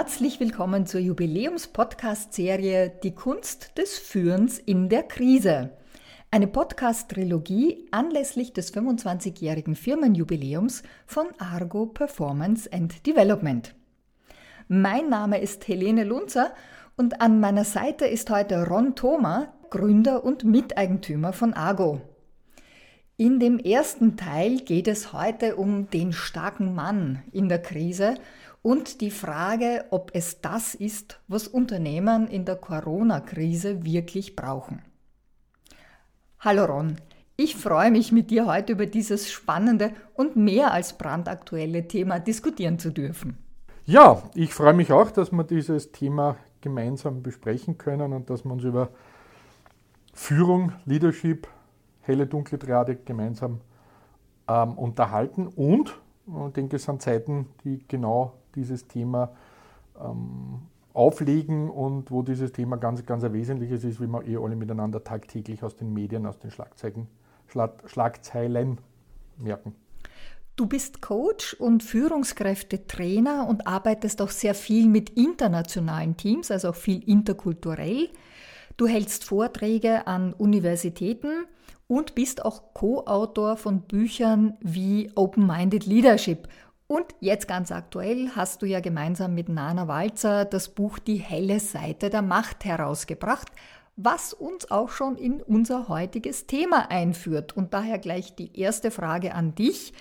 Herzlich willkommen zur Jubiläums-Podcast-Serie Die Kunst des Führens in der Krise. Eine Podcast-Trilogie anlässlich des 25-jährigen Firmenjubiläums von Argo Performance and Development. Mein Name ist Helene Lunzer und an meiner Seite ist heute Ron Thoma, Gründer und Miteigentümer von Argo. In dem ersten Teil geht es heute um den starken Mann in der Krise und die Frage, ob es das ist, was Unternehmen in der Corona-Krise wirklich brauchen. Hallo Ron, ich freue mich mit dir heute über dieses spannende und mehr als brandaktuelle Thema diskutieren zu dürfen. Ja, ich freue mich auch, dass wir dieses Thema gemeinsam besprechen können und dass wir uns über Führung, Leadership, helle, dunkle Triade gemeinsam ähm, unterhalten. Und ich denke, es sind Zeiten, die genau dieses Thema ähm, auflegen und wo dieses Thema ganz, ganz ein wesentliches ist, wie wir eh alle miteinander tagtäglich aus den Medien, aus den Schlagzeilen, Schlag, Schlagzeilen merken. Du bist Coach und Führungskräftetrainer und arbeitest auch sehr viel mit internationalen Teams, also auch viel interkulturell. Du hältst Vorträge an Universitäten und bist auch Co-Autor von Büchern wie Open-Minded Leadership. Und jetzt ganz aktuell hast du ja gemeinsam mit Nana Walzer das Buch Die helle Seite der Macht herausgebracht, was uns auch schon in unser heutiges Thema einführt. Und daher gleich die erste Frage an dich.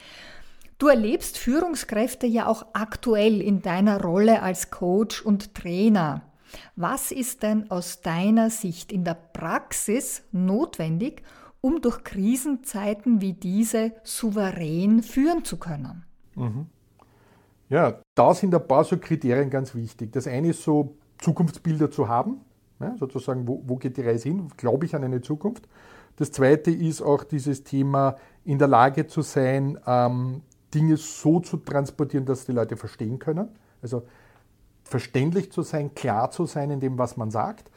Du erlebst Führungskräfte ja auch aktuell in deiner Rolle als Coach und Trainer. Was ist denn aus deiner Sicht in der Praxis notwendig, um durch Krisenzeiten wie diese souverän führen zu können? Mhm. Ja, da sind ein paar so Kriterien ganz wichtig. Das eine ist so, Zukunftsbilder zu haben, ja, sozusagen, wo, wo geht die Reise hin? Glaube ich an eine Zukunft? Das zweite ist auch dieses Thema, in der Lage zu sein, ähm, Dinge so zu transportieren, dass die Leute verstehen können. Also verständlich zu sein, klar zu sein in dem, was man sagt.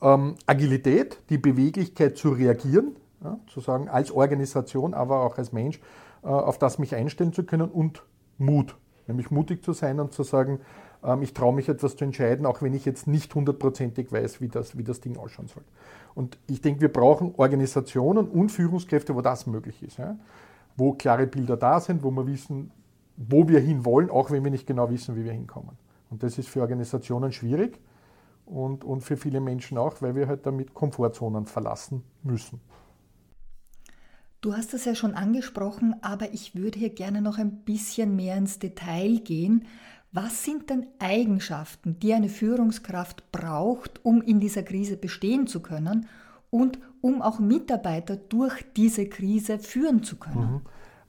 Ähm, Agilität, die Beweglichkeit zu reagieren, ja, zu sagen, als Organisation, aber auch als Mensch, äh, auf das mich einstellen zu können und Mut, nämlich mutig zu sein und zu sagen, ähm, ich traue mich etwas zu entscheiden, auch wenn ich jetzt nicht hundertprozentig weiß, wie das, wie das Ding ausschauen soll. Und ich denke, wir brauchen Organisationen und Führungskräfte, wo das möglich ist. Ja? Wo klare Bilder da sind, wo wir wissen, wo wir hinwollen, auch wenn wir nicht genau wissen, wie wir hinkommen. Und das ist für Organisationen schwierig und, und für viele Menschen auch, weil wir halt damit Komfortzonen verlassen müssen. Du hast es ja schon angesprochen, aber ich würde hier gerne noch ein bisschen mehr ins Detail gehen. Was sind denn Eigenschaften, die eine Führungskraft braucht, um in dieser Krise bestehen zu können und um auch Mitarbeiter durch diese Krise führen zu können? Mhm.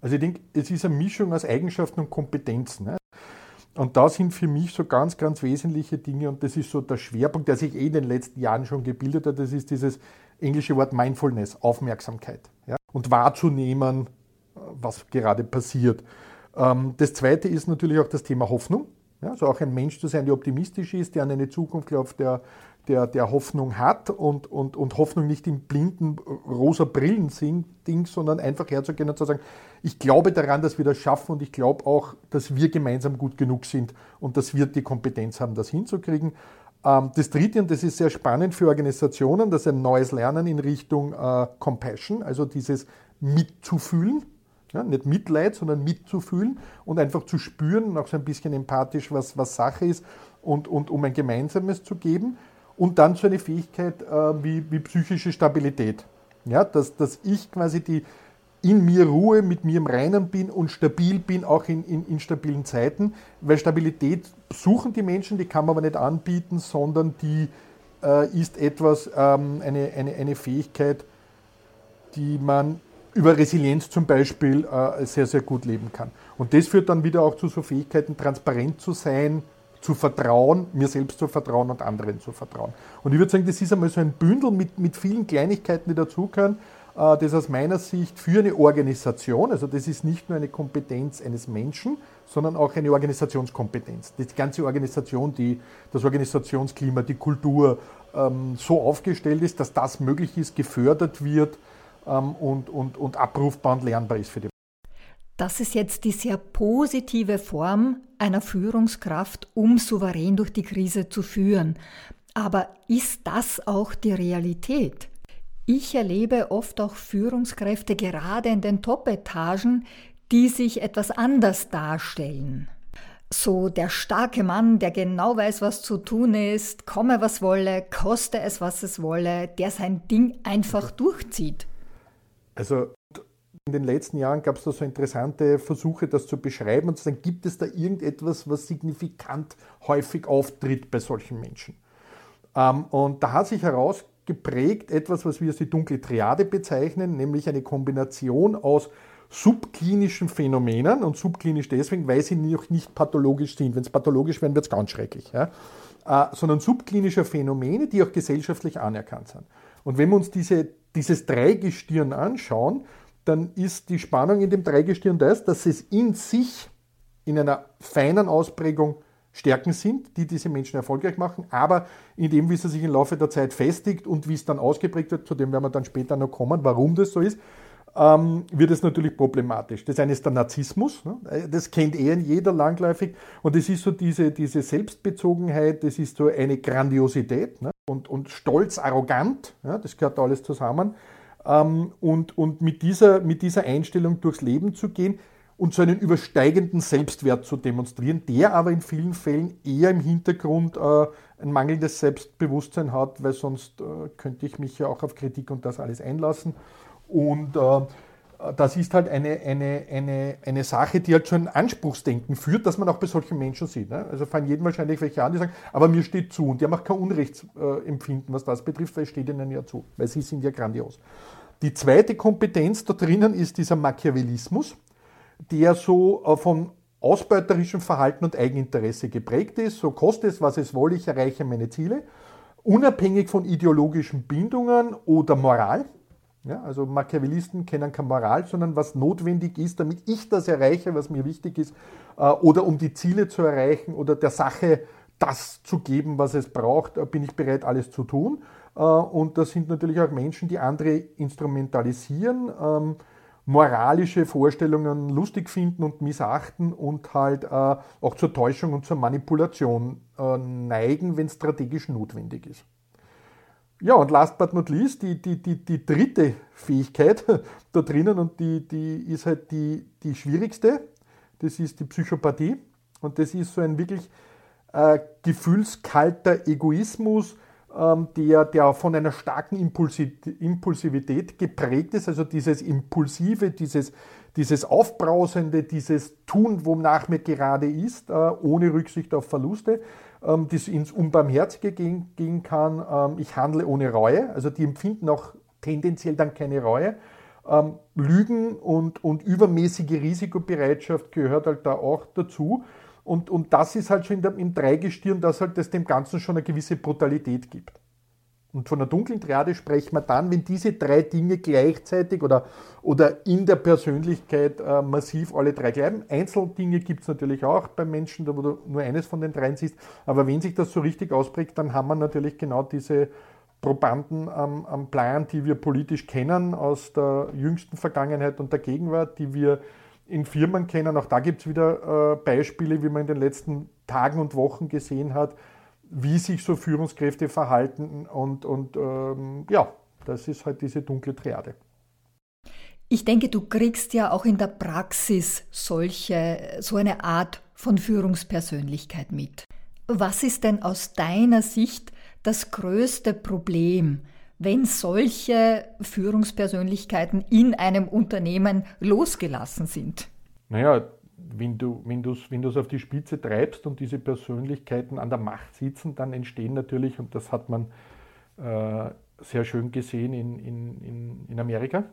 Also ich denke, es ist eine Mischung aus Eigenschaften und Kompetenzen. Ne? Und da sind für mich so ganz, ganz wesentliche Dinge und das ist so der Schwerpunkt, der sich eh in den letzten Jahren schon gebildet hat, das ist dieses englische Wort Mindfulness, Aufmerksamkeit ja? Und wahrzunehmen, was gerade passiert. Ähm, das Zweite ist natürlich auch das Thema Hoffnung. Also auch ein Mensch zu sein, der optimistisch ist, der an eine Zukunft glaubt, der, der, der Hoffnung hat und, und, und Hoffnung nicht im blinden rosa Brillen-Ding, sondern einfach herzugehen und zu sagen, ich glaube daran, dass wir das schaffen und ich glaube auch, dass wir gemeinsam gut genug sind und dass wir die Kompetenz haben, das hinzukriegen. Ähm, das Dritte, und das ist sehr spannend für Organisationen, das ist ein neues Lernen in Richtung äh, Compassion, also dieses Mitzufühlen. Ja, nicht Mitleid, sondern mitzufühlen und einfach zu spüren, auch so ein bisschen empathisch, was, was Sache ist und, und um ein Gemeinsames zu geben. Und dann so eine Fähigkeit äh, wie, wie psychische Stabilität. Ja, dass, dass ich quasi die, in mir Ruhe, mit mir im Reinen bin und stabil bin, auch in, in, in stabilen Zeiten. Weil Stabilität suchen die Menschen, die kann man aber nicht anbieten, sondern die äh, ist etwas, ähm, eine, eine, eine Fähigkeit, die man über Resilienz zum Beispiel äh, sehr, sehr gut leben kann. Und das führt dann wieder auch zu so Fähigkeiten, transparent zu sein, zu vertrauen, mir selbst zu vertrauen und anderen zu vertrauen. Und ich würde sagen, das ist einmal so ein Bündel mit, mit vielen Kleinigkeiten, die dazugehören, das aus meiner Sicht für eine Organisation, also das ist nicht nur eine Kompetenz eines Menschen, sondern auch eine Organisationskompetenz. Die ganze Organisation, die, das Organisationsklima, die Kultur ähm, so aufgestellt ist, dass das möglich ist, gefördert wird, ähm, und, und, und abrufbar und lernbar ist für die. Das ist jetzt die sehr positive Form einer Führungskraft, um souverän durch die Krise zu führen. Aber ist das auch die Realität? Ich erlebe oft auch Führungskräfte gerade in den Top-Etagen, die sich etwas anders darstellen. So der starke Mann, der genau weiß, was zu tun ist, komme was wolle, koste es, was es wolle, der sein Ding einfach durchzieht. Also in den letzten Jahren gab es da so interessante Versuche, das zu beschreiben und zu sagen, gibt es da irgendetwas, was signifikant häufig auftritt bei solchen Menschen? Ähm, und da hat sich herausgeprägt etwas, was wir als die dunkle Triade bezeichnen, nämlich eine Kombination aus subklinischen Phänomenen und subklinisch deswegen, weil sie noch nicht pathologisch sind. Wenn es pathologisch werden, wird es ganz schrecklich. Ja? Äh, sondern subklinische Phänomene, die auch gesellschaftlich anerkannt sind. Und wenn wir uns diese, dieses Dreigestirn anschauen, dann ist die Spannung in dem Dreigestirn das, dass es in sich in einer feinen Ausprägung Stärken sind, die diese Menschen erfolgreich machen, aber in dem, wie es sich im Laufe der Zeit festigt und wie es dann ausgeprägt wird, zu dem werden wir dann später noch kommen, warum das so ist, ähm, wird es natürlich problematisch. Das eine ist der Narzissmus, ne? das kennt in jeder langläufig und es ist so diese, diese Selbstbezogenheit, das ist so eine Grandiosität ne? und, und stolz, arrogant, ja? das gehört alles zusammen ähm, und, und mit, dieser, mit dieser Einstellung durchs Leben zu gehen und so einen übersteigenden Selbstwert zu demonstrieren, der aber in vielen Fällen eher im Hintergrund äh, ein mangelndes Selbstbewusstsein hat, weil sonst äh, könnte ich mich ja auch auf Kritik und das alles einlassen. Und äh, das ist halt eine, eine, eine, eine Sache, die halt schon Anspruchsdenken führt, dass man auch bei solchen Menschen sieht. Ne? Also fallen jedem wahrscheinlich welche an, die sagen, aber mir steht zu. Und die haben auch kein Unrechtsempfinden, was das betrifft, weil es steht ihnen ja zu, weil sie sind ja grandios. Die zweite Kompetenz da drinnen ist dieser Machiavellismus, der so äh, von ausbeuterischem Verhalten und Eigeninteresse geprägt ist. So kostet es, was es wolle, ich erreiche meine Ziele, unabhängig von ideologischen Bindungen oder Moral. Ja, also Machiavellisten kennen keine Moral, sondern was notwendig ist, damit ich das erreiche, was mir wichtig ist, äh, oder um die Ziele zu erreichen oder der Sache das zu geben, was es braucht, äh, bin ich bereit, alles zu tun. Und das sind natürlich auch Menschen, die andere instrumentalisieren, ähm, moralische Vorstellungen lustig finden und missachten und halt auch zur Täuschung und zur Manipulation neigen, wenn es strategisch notwendig ist. Ja, und last but not least, die, die, die, die dritte Fähigkeit da drinnen und die, die ist halt die, die schwierigste, das ist die Psychopathie. Und das ist so ein wirklich äh, gefühlskalter Egoismus, der, der von einer starken Impulsivität geprägt ist, also dieses Impulsive, dieses, dieses Aufbrausende, dieses Tun, wonach mir gerade ist, äh, ohne Rücksicht auf Verluste ähm, das ins Unbarmherzige gehen, gehen kann. Ähm, ich handle ohne Reue, also die empfinden auch tendenziell dann keine Reue. Ähm, Lügen und, und übermäßige Risikobereitschaft gehört halt da auch dazu. Und, und das ist halt schon im Dreigestirn, dass halt das dem Ganzen schon eine gewisse Brutalität gibt. Und von der dunklen Triade sprechen wir dann, wenn diese drei Dinge gleichzeitig oder, oder in der Persönlichkeit äh, massiv alle drei bleiben. Einzeldinge gibt es natürlich auch bei Menschen, da wo du nur eines von den dreien siehst. Aber wenn sich das so richtig ausprägt, dann haben wir natürlich genau diese Probanden am, am Plan, die wir politisch kennen aus der jüngsten Vergangenheit und der Gegenwart, die wir in Firmen kennen. Auch da gibt es wieder äh, Beispiele, wie man in den letzten Tagen und Wochen gesehen hat, wie sich so Führungskräfte verhalten und, und ähm, ja, das ist halt diese dunkle Triade. Ich denke, du kriegst ja auch in der Praxis solche, so eine Art von Führungspersönlichkeit mit. Was ist denn aus deiner Sicht das größte Problem, wenn solche Führungspersönlichkeiten in einem Unternehmen losgelassen sind? Naja, wenn du wenn du's, wenn auf die Spitze treibst und diese Persönlichkeiten an der Macht sitzen, dann entstehen natürlich, und das hat man äh, sehr schön gesehen in, in, in Amerika,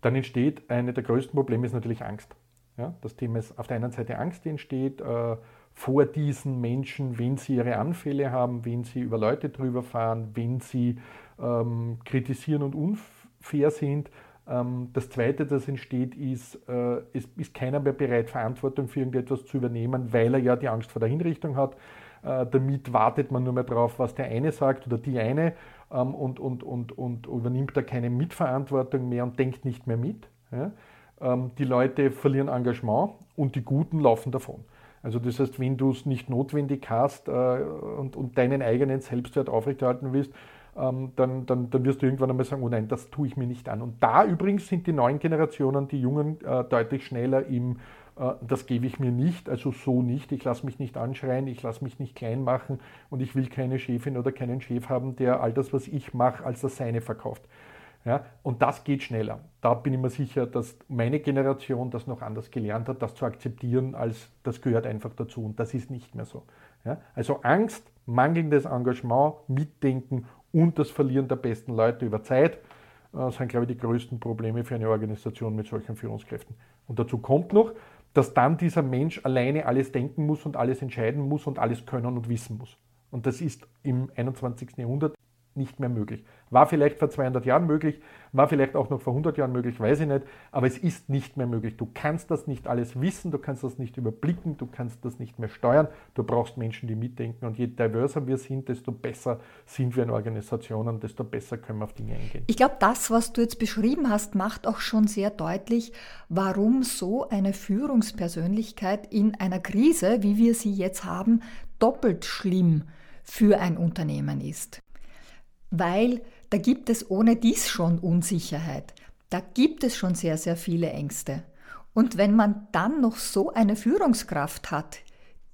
dann entsteht eine der größten Probleme ist natürlich Angst. Ja, das Thema ist auf der einen Seite Angst, die entsteht äh, vor diesen Menschen, wenn sie ihre Anfälle haben, wenn sie über Leute drüber fahren, wenn sie ähm, kritisieren und unfair sind ähm, das Zweite, das entsteht, ist, äh, es ist keiner mehr bereit, Verantwortung für irgendetwas zu übernehmen, weil er ja die Angst vor der Hinrichtung hat. Äh, damit wartet man nur mehr darauf, was der eine sagt oder die eine ähm, und, und, und, und übernimmt da keine Mitverantwortung mehr und denkt nicht mehr mit. ähm, die Leute verlieren Engagement und die Guten laufen davon. Also das heißt, wenn du es nicht notwendig hast äh, und, und, deinen eigenen Selbstwert aufrechterhalten willst, dann, dann, dann, wirst du irgendwann einmal sagen, oh nein, das tue ich mir nicht an. Und da übrigens sind die neuen Generationen, die Jungen, äh, deutlich schneller im, äh, das gebe ich mir nicht, also so nicht, ich lasse mich nicht anschreien, ich lasse mich nicht klein machen und ich will keine Chefin oder keinen Chef haben, der all das, was ich mache, als das seine verkauft. Ja, und das geht schneller. Da bin ich mir sicher, dass meine Generation das noch anders gelernt hat, das zu akzeptieren, als das gehört einfach dazu. Und das ist nicht mehr so. Ja, also Angst, mangelndes Engagement, Mitdenken und das Verlieren der besten Leute über Zeit äh, sind, glaube ich, die größten Probleme für eine Organisation mit solchen Führungskräften. Und dazu kommt noch, dass dann dieser Mensch alleine alles denken muss und alles entscheiden muss und alles können und wissen muss. Und das ist im 21. Jahrhundert nicht mehr möglich. War vielleicht vor 200 Jahren möglich, war vielleicht auch noch vor 100 Jahren möglich, weiß ich nicht, aber es ist nicht mehr möglich. Du kannst das nicht alles wissen, du kannst das nicht überblicken, du kannst das nicht mehr steuern. Du brauchst Menschen, die mitdenken und je diverser wir sind, desto besser sind wir in Organisationen, desto besser können wir auf Dinge eingehen. Ich glaube, das, was du jetzt beschrieben hast, macht auch schon sehr deutlich, warum so eine Führungspersönlichkeit in einer Krise, wie wir sie jetzt haben, doppelt schlimm für ein Unternehmen ist weil da gibt es ohne dies schon Unsicherheit. Da gibt es schon sehr, sehr viele Ängste. Und wenn man dann noch so eine Führungskraft hat,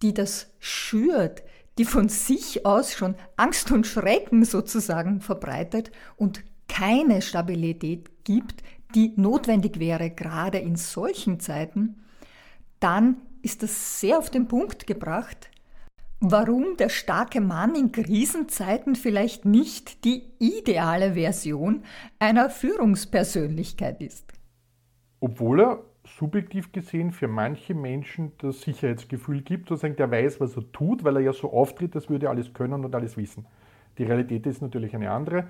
die das schürt, die von sich aus schon Angst und Schrecken sozusagen verbreitet und keine Stabilität gibt, die notwendig wäre, gerade in solchen Zeiten, dann ist das sehr auf den Punkt gebracht, warum der starke Mann in Krisenzeiten vielleicht nicht die ideale Version einer Führungspersönlichkeit ist. Obwohl er subjektiv gesehen für manche Menschen das Sicherheitsgefühl gibt, sozusagen der weiß, was er tut, weil er ja so auftritt, als würde er alles können und alles wissen. Die Realität ist natürlich eine andere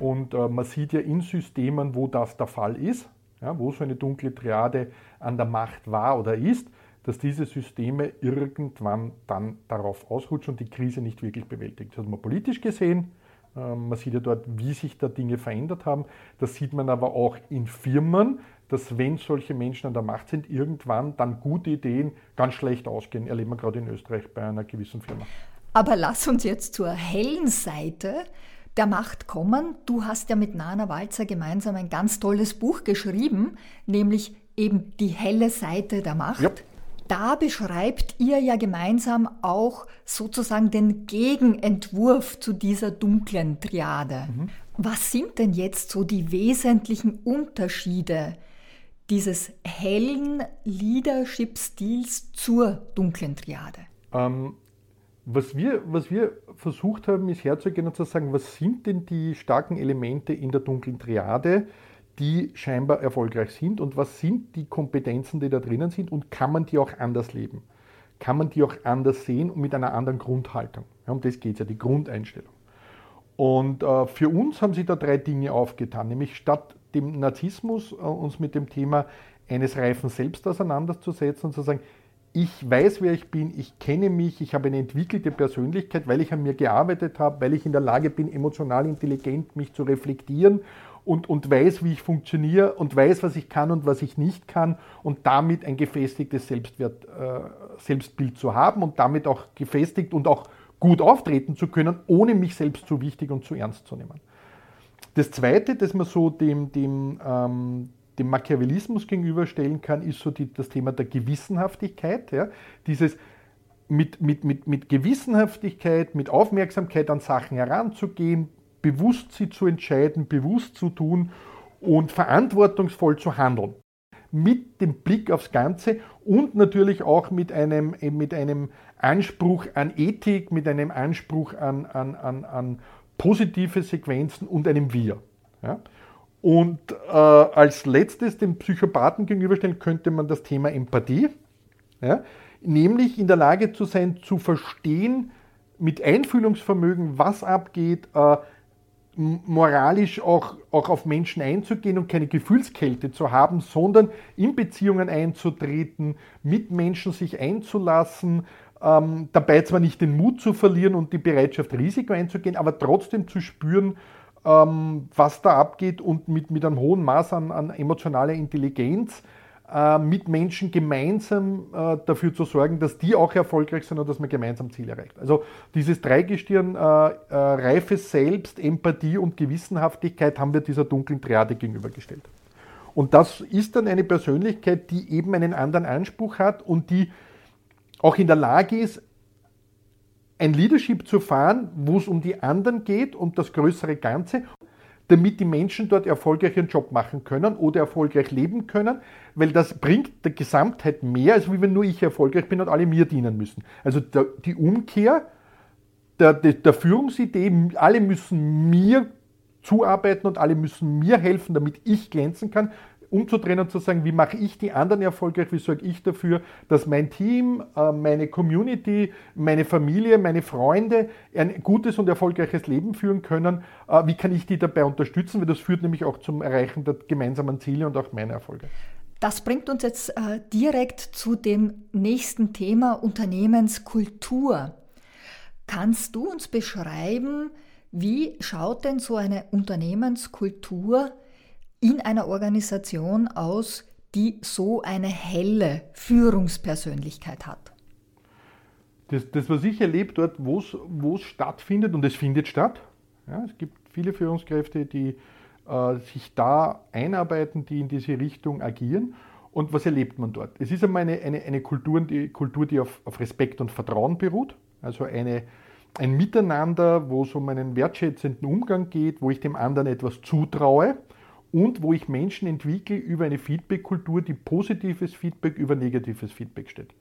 und äh, man sieht ja in Systemen, wo das der Fall ist, ja, wo so eine dunkle Triade an der Macht war oder ist, dass diese Systeme irgendwann dann darauf ausrutschen und die Krise nicht wirklich bewältigt. Das hat man politisch gesehen. Ähm, man sieht ja dort, wie sich da Dinge verändert haben. Das sieht man aber auch in Firmen, dass wenn solche Menschen an der Macht sind, irgendwann dann gute Ideen ganz schlecht ausgehen. Erleben wir gerade in Österreich bei einer gewissen Firma. Aber lass uns jetzt zur hellen Seite der Macht kommen. Du hast ja mit Nana Walzer gemeinsam ein ganz tolles Buch geschrieben, nämlich eben die helle Seite der Macht. Ja. Da beschreibt ihr ja gemeinsam auch sozusagen den Gegenentwurf zu dieser dunklen Triade. Mhm. Was sind denn jetzt so die wesentlichen Unterschiede dieses hellen Leadership-Stils zur dunklen Triade? Ähm, was, wir, was wir versucht haben, ist herzugehen und zu sagen, was sind denn die starken Elemente in der dunklen Triade, die scheinbar erfolgreich sind und was sind die Kompetenzen, die da drinnen sind und kann man die auch anders leben? Kann man die auch anders sehen und mit einer anderen Grundhaltung? Ja, um das geht es ja, die Grundeinstellung. Und äh, für uns haben sich da drei Dinge aufgetan, nämlich statt dem Narzissmus äh, uns mit dem Thema eines reifen Selbst auseinanderzusetzen und zu sagen, ich weiß, wer ich bin, ich kenne mich, ich habe eine entwickelte Persönlichkeit, weil ich an mir gearbeitet habe, weil ich in der Lage bin, emotional intelligent mich zu reflektieren und, und weiß, wie ich funktioniere und weiß, was ich kann und was ich nicht kann und damit ein gefestigtes Selbstwert, äh, Selbstbild zu haben und damit auch gefestigt und auch gut auftreten zu können, ohne mich selbst zu wichtig und zu ernst zu nehmen. Das Zweite, das man so dem, dem, ähm, dem Machiavellismus gegenüberstellen kann, ist so die, das Thema der Gewissenhaftigkeit. Ja? Dieses mit, mit, mit, mit Gewissenhaftigkeit, mit Aufmerksamkeit an Sachen heranzugehen, bewusst sie zu entscheiden, bewusst zu tun und verantwortungsvoll zu handeln. Mit dem Blick aufs Ganze und natürlich auch mit einem, mit einem Anspruch an Ethik, mit einem Anspruch an, an, an, an positive Sequenzen und einem Wir. Ja? Und äh, als letztes dem Psychopathen gegenüberstellen könnte man das Thema Empathie, ja? nämlich in der Lage zu sein, zu verstehen, mit Einfühlungsvermögen, was abgeht, äh, moralisch auch, auch auf Menschen einzugehen und keine Gefühlskälte zu haben, sondern in Beziehungen einzutreten, mit Menschen sich einzulassen, ähm, dabei zwar nicht den Mut zu verlieren und die Bereitschaft, Risiko einzugehen, aber trotzdem zu spüren, ähm, was da abgeht und mit, mit einem hohen Maß an, an emotionaler Intelligenz mit Menschen gemeinsam äh, dafür zu sorgen, dass die auch erfolgreich sind und dass man gemeinsam Ziele erreicht. Also dieses Dreigestirn, äh, äh, Reife Selbst, Empathie und Gewissenhaftigkeit haben wir dieser dunklen Triade gegenübergestellt. Und das ist dann eine Persönlichkeit, die eben einen anderen Anspruch hat und die auch in der Lage ist, ein Leadership zu fahren, wo es um die anderen geht, um das größere Ganze, damit die Menschen dort erfolgreich ihren Job machen können oder erfolgreich leben können, weil das bringt der Gesamtheit mehr, als wenn nur ich erfolgreich bin und alle mir dienen müssen. Also die Umkehr der, der, der Führungsidee, alle müssen mir zuarbeiten und alle müssen mir helfen, damit ich glänzen kann, umzudrehen und zu sagen, wie mache ich die anderen erfolgreich, wie sorge ich dafür, dass mein Team, äh, meine Community, meine Familie, meine Freunde ein gutes und erfolgreiches Leben führen können, äh, wie kann ich die dabei unterstützen, weil das führt nämlich auch zum Erreichen der gemeinsamen Ziele und auch meiner Erfolge. Das bringt uns jetzt äh, direkt zu dem nächsten Thema Unternehmenskultur. Kannst du uns beschreiben, wie schaut denn so eine Unternehmenskultur in einer Organisation aus, die so eine helle Führungspersönlichkeit hat? Das, das was ich erlebe dort, wo es stattfindet, und es findet statt, ja, es gibt viele Führungskräfte, die äh, sich da einarbeiten, die in diese Richtung agieren. Und was erlebt man dort? Es ist einmal eine, eine, eine Kultur, die, Kultur, die auf, auf Respekt und Vertrauen beruht, also eine, ein Miteinander, wo es um einen wertschätzenden Umgang geht, wo ich dem anderen etwas zutraue und wo ich Menschen entwickle über eine Feedback-Kultur, die positives Feedback über negatives Feedback steht.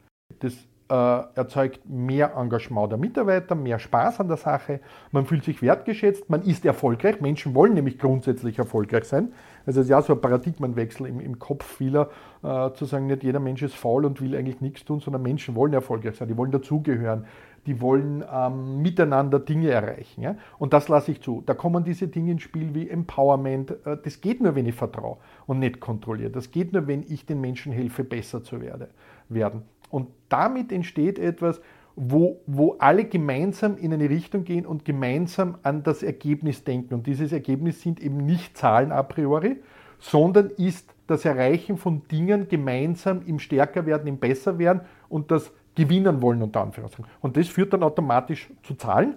Das äh, erzeugt mehr Engagement der Mitarbeiter, mehr Spaß an der Sache, man fühlt sich wertgeschätzt, man ist erfolgreich. Menschen wollen nämlich grundsätzlich erfolgreich sein. Also es ist ja so ein Paradigmenwechsel im, im Kopf vieler, äh, zu sagen, nicht jeder Mensch ist faul und will eigentlich nichts tun, sondern Menschen wollen erfolgreich sein, die wollen dazugehören, die wollen ähm, miteinander Dinge erreichen. Ja? Und das lasse ich zu. Da kommen diese Dinge ins Spiel wie Empowerment. Äh, das geht nur, wenn ich vertraue und nicht kontrolliere. Das geht nur, wenn ich den Menschen helfe, besser zu werde, werden. Und damit entsteht etwas, wo, wo alle gemeinsam in eine Richtung gehen und gemeinsam an das Ergebnis denken. Und dieses Ergebnis sind eben nicht Zahlen a priori, sondern ist das Erreichen von Dingen gemeinsam im Stärkerwerden, im Besserwerden und das gewinnen wollen, unter Anführungszeichen. Und das führt dann automatisch zu Zahlen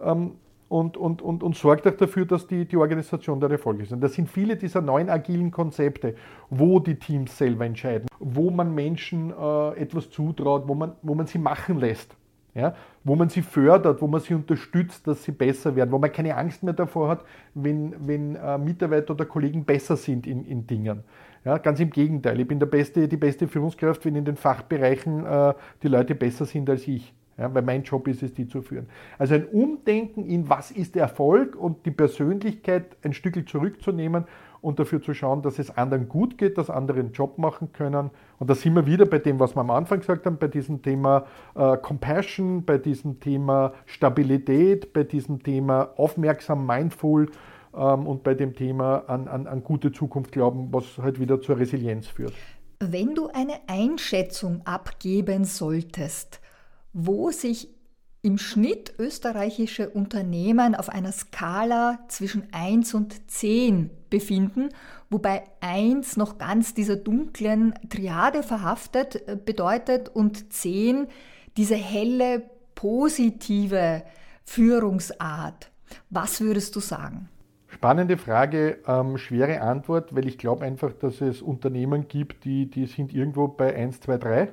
ähm, und, und, und, und sorgt auch dafür, dass die, die Organisation der Erfolg ist. Und das sind viele dieser neuen agilen Konzepte, wo die Teams selber entscheiden, wo man Menschen äh, etwas zutraut, wo man, wo man sie machen lässt. Ja, wo man sie fördert, wo man sie unterstützt, dass sie besser werden, wo man keine Angst mehr davor hat, wenn, wenn äh, Mitarbeiter oder Kollegen besser sind in, in Dingen. Ja, ganz im Gegenteil, ich bin der beste, die beste Führungskraft, wenn in den Fachbereichen äh, die Leute besser sind als ich. Ja, weil mein Job ist es, die zu führen. Also ein Umdenken in was ist Erfolg und die Persönlichkeit ein Stück zurückzunehmen und dafür zu schauen, dass es anderen gut geht, dass andere einen Job machen können. Und da sind wir wieder bei dem, was wir am Anfang gesagt haben, bei diesem Thema äh, Compassion, bei diesem Thema Stabilität, bei diesem Thema aufmerksam, mindful ähm, und bei dem Thema an, an, an gute Zukunft glauben, was halt wieder zur Resilienz führt. Wenn du eine Einschätzung abgeben solltest, wo sich im Schnitt österreichische Unternehmen auf einer Skala zwischen 1 und 10 befinden, wobei 1 noch ganz dieser dunklen Triade verhaftet äh, bedeutet und 10 diese helle, positive Führungsart. Was würdest du sagen? Spannende Frage, ähm, schwere Antwort, weil ich glaube einfach, dass es Unternehmen gibt, die, die sind irgendwo bei 1, 2, 3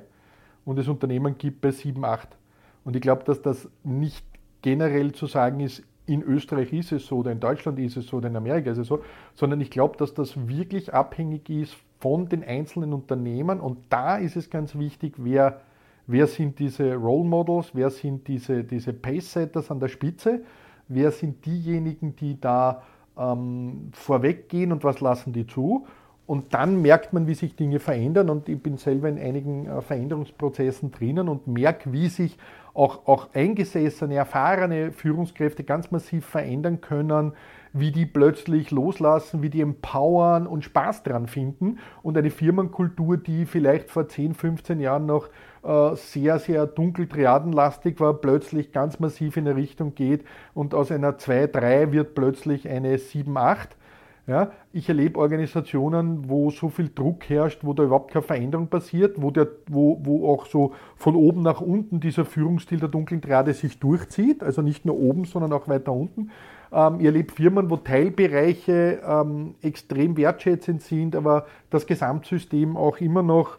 und es Unternehmen gibt bei 7, 8. Und ich glaube, dass das nicht generell zu sagen ist, in Österreich ist es so oder in Deutschland ist es so oder in Amerika ist es so, sondern ich glaube, dass das wirklich abhängig ist von den einzelnen Unternehmen und da ist es ganz wichtig, wer, wer sind diese Role Models, wer sind diese, diese Pace-Setters an der Spitze, wer sind diejenigen, die da ähm, vorweggehen und was lassen die zu. Und dann merkt man, wie sich Dinge verändern. Und ich bin selber in einigen äh, Veränderungsprozessen drinnen und merke, wie sich auch, auch eingesessene, erfahrene Führungskräfte ganz massiv verändern können, wie die plötzlich loslassen, wie die empowern und Spaß dran finden. Und eine Firmenkultur, die vielleicht vor 10, 15 Jahren noch äh, sehr, sehr dunkel triadenlastig war, plötzlich ganz massiv in eine Richtung geht und aus einer 2-3 wird plötzlich eine 7-8. Ja, ich erlebe Organisationen, wo so viel Druck herrscht, wo da überhaupt keine Veränderung passiert, wo, der, wo, wo auch so von oben nach unten dieser Führungsstil der dunklen Triade sich durchzieht, also nicht nur oben, sondern auch weiter unten. Ähm, ich erlebe Firmen, wo Teilbereiche ähm, extrem wertschätzend sind, aber das Gesamtsystem auch immer noch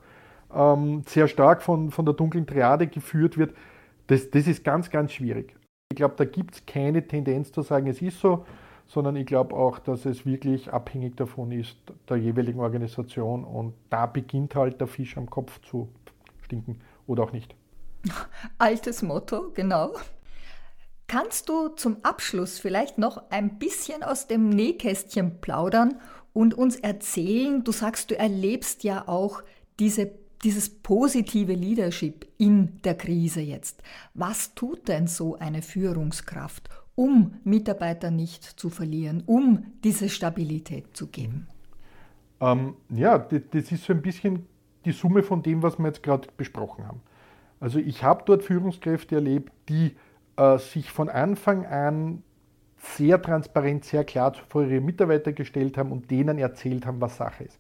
ähm, sehr stark von, von der dunklen Triade geführt wird. Das, das ist ganz, ganz schwierig. Ich glaube, da gibt es keine Tendenz zu sagen, es ist so, sondern ich glaube auch, dass es wirklich abhängig davon ist, der jeweiligen Organisation. Und da beginnt halt der Fisch am Kopf zu stinken oder auch nicht. Altes Motto, genau. Kannst du zum Abschluss vielleicht noch ein bisschen aus dem Nähkästchen plaudern und uns erzählen, du sagst, du erlebst ja auch diese, dieses positive Leadership in der Krise jetzt. Was tut denn so eine Führungskraft? Um Mitarbeiter nicht zu verlieren, um diese Stabilität zu geben? Ähm, ja, das ist so ein bisschen die Summe von dem, was wir jetzt gerade besprochen haben. Also ich habe dort Führungskräfte erlebt, die äh, sich von Anfang an sehr transparent, sehr klar vor ihre Mitarbeiter gestellt haben und denen erzählt haben, was Sache ist.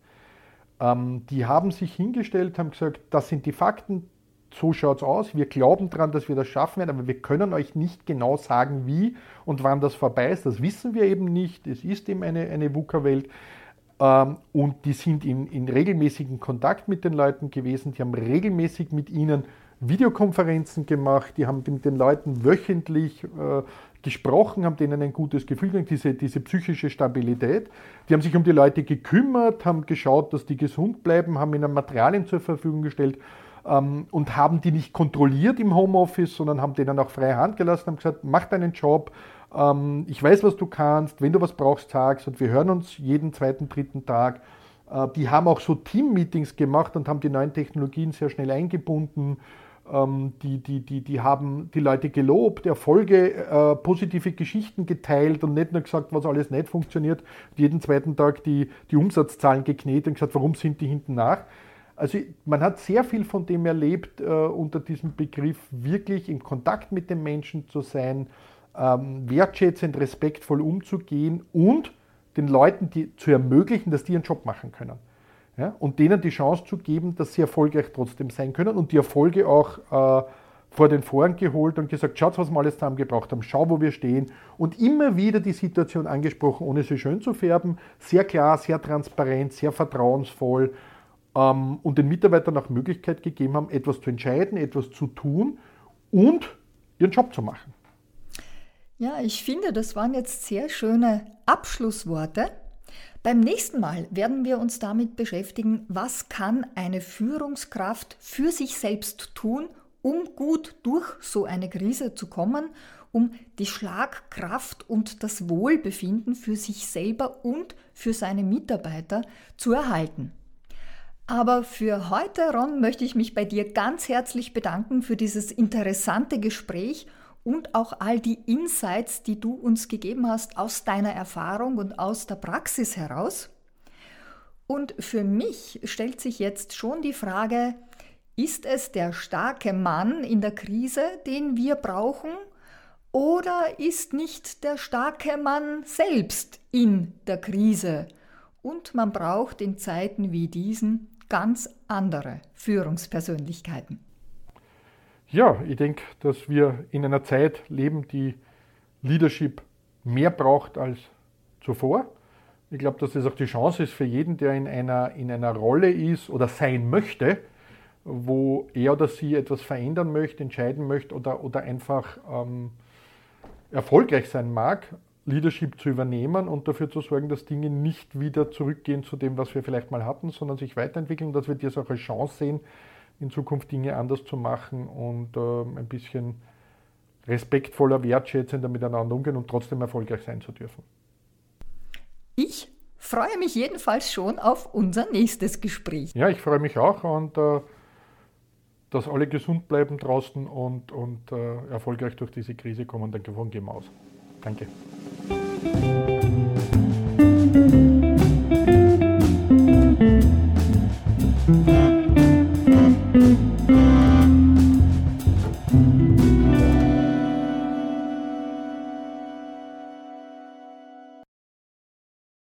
Ähm, die haben sich hingestellt, haben gesagt, das sind die Fakten, so schaut es aus. Wir glauben daran, dass wir das schaffen werden, aber wir können euch nicht genau sagen, wie und wann das vorbei ist. Das wissen wir eben nicht. Es ist eben eine, eine VUCA-Welt. Ähm, und die sind in, in regelmäßigen Kontakt mit den Leuten gewesen. Die haben regelmäßig mit ihnen Videokonferenzen gemacht. Die haben mit den Leuten wöchentlich äh, gesprochen, haben denen ein gutes Gefühl gegeben, diese, diese psychische Stabilität. Die haben sich um die Leute gekümmert, haben geschaut, dass die gesund bleiben, haben ihnen Materialien zur Verfügung gestellt ähm, und haben die nicht kontrolliert im Homeoffice, sondern haben denen auch freie Hand gelassen, haben gesagt, mach deinen Job, ähm, ich weiß, was du kannst, wenn du was brauchst, sagst und wir hören uns jeden zweiten, dritten Tag. Äh, die haben auch so Team-Meetings gemacht und haben die neuen Technologien sehr schnell eingebunden. Ähm, die, die, die, die haben die Leute gelobt, Erfolge, äh, positive Geschichten geteilt und nicht nur gesagt, was alles nicht funktioniert, jeden zweiten Tag die, die Umsatzzahlen geknetet und gesagt, warum sind die hinten nach. Also man hat sehr viel von dem erlebt, äh, unter diesem Begriff wirklich im Kontakt mit den Menschen zu sein, ähm, wertschätzend, respektvoll umzugehen und den Leuten die, zu ermöglichen, dass die ihren Job machen können. Ja? Und denen die Chance zu geben, dass sie erfolgreich trotzdem sein können und die Erfolge auch äh, vor den Vorhang geholt und gesagt, schaut, was wir alles zusammen gebraucht haben, schau, wo wir stehen. Und immer wieder die Situation angesprochen, ohne sie schön zu färben. Sehr klar, sehr transparent, sehr vertrauensvoll ähm, und den Mitarbeitern auch Möglichkeit gegeben haben, etwas zu entscheiden, etwas zu tun und ihren Job zu machen. Ja, ich finde, das waren jetzt sehr schöne Abschlussworte. Beim nächsten Mal werden wir uns damit beschäftigen, was kann eine Führungskraft für sich selbst tun, um gut durch so eine Krise zu kommen, um die Schlagkraft und das Wohlbefinden für sich selber und für seine Mitarbeiter zu erhalten. Aber für heute, Ron, möchte ich mich bei dir ganz herzlich bedanken für dieses interessante Gespräch und auch all die Insights, die du uns gegeben hast aus deiner Erfahrung und aus der Praxis heraus. Und für mich stellt sich jetzt schon die Frage, ist es der starke Mann in der Krise, den wir brauchen, oder ist nicht der starke Mann selbst in der Krise? Und man braucht in Zeiten wie diesen ganz andere Führungspersönlichkeiten. Ja, ich denke, dass wir in einer Zeit leben, die Leadership mehr braucht als zuvor. Ich glaube, dass das auch die Chance ist für jeden, der in einer, in einer Rolle ist oder sein möchte, wo er oder sie etwas verändern möchte, entscheiden möchte oder, oder einfach ähm, erfolgreich sein mag, Leadership zu übernehmen und dafür zu sorgen, dass Dinge nicht wieder zurückgehen zu dem, was wir vielleicht mal hatten, sondern sich weiterentwickeln, dass wir das auch als Chance sehen, in Zukunft Dinge anders zu machen und äh, ein bisschen respektvoller, wertschätzender miteinander umgehen und trotzdem erfolgreich sein zu dürfen. Ich freue mich jedenfalls schon auf unser nächstes Gespräch. Ja, ich freue mich auch und äh, dass alle gesund bleiben draußen und, und äh, erfolgreich durch diese Krise kommen. Davon gehen wir aus. Thank you.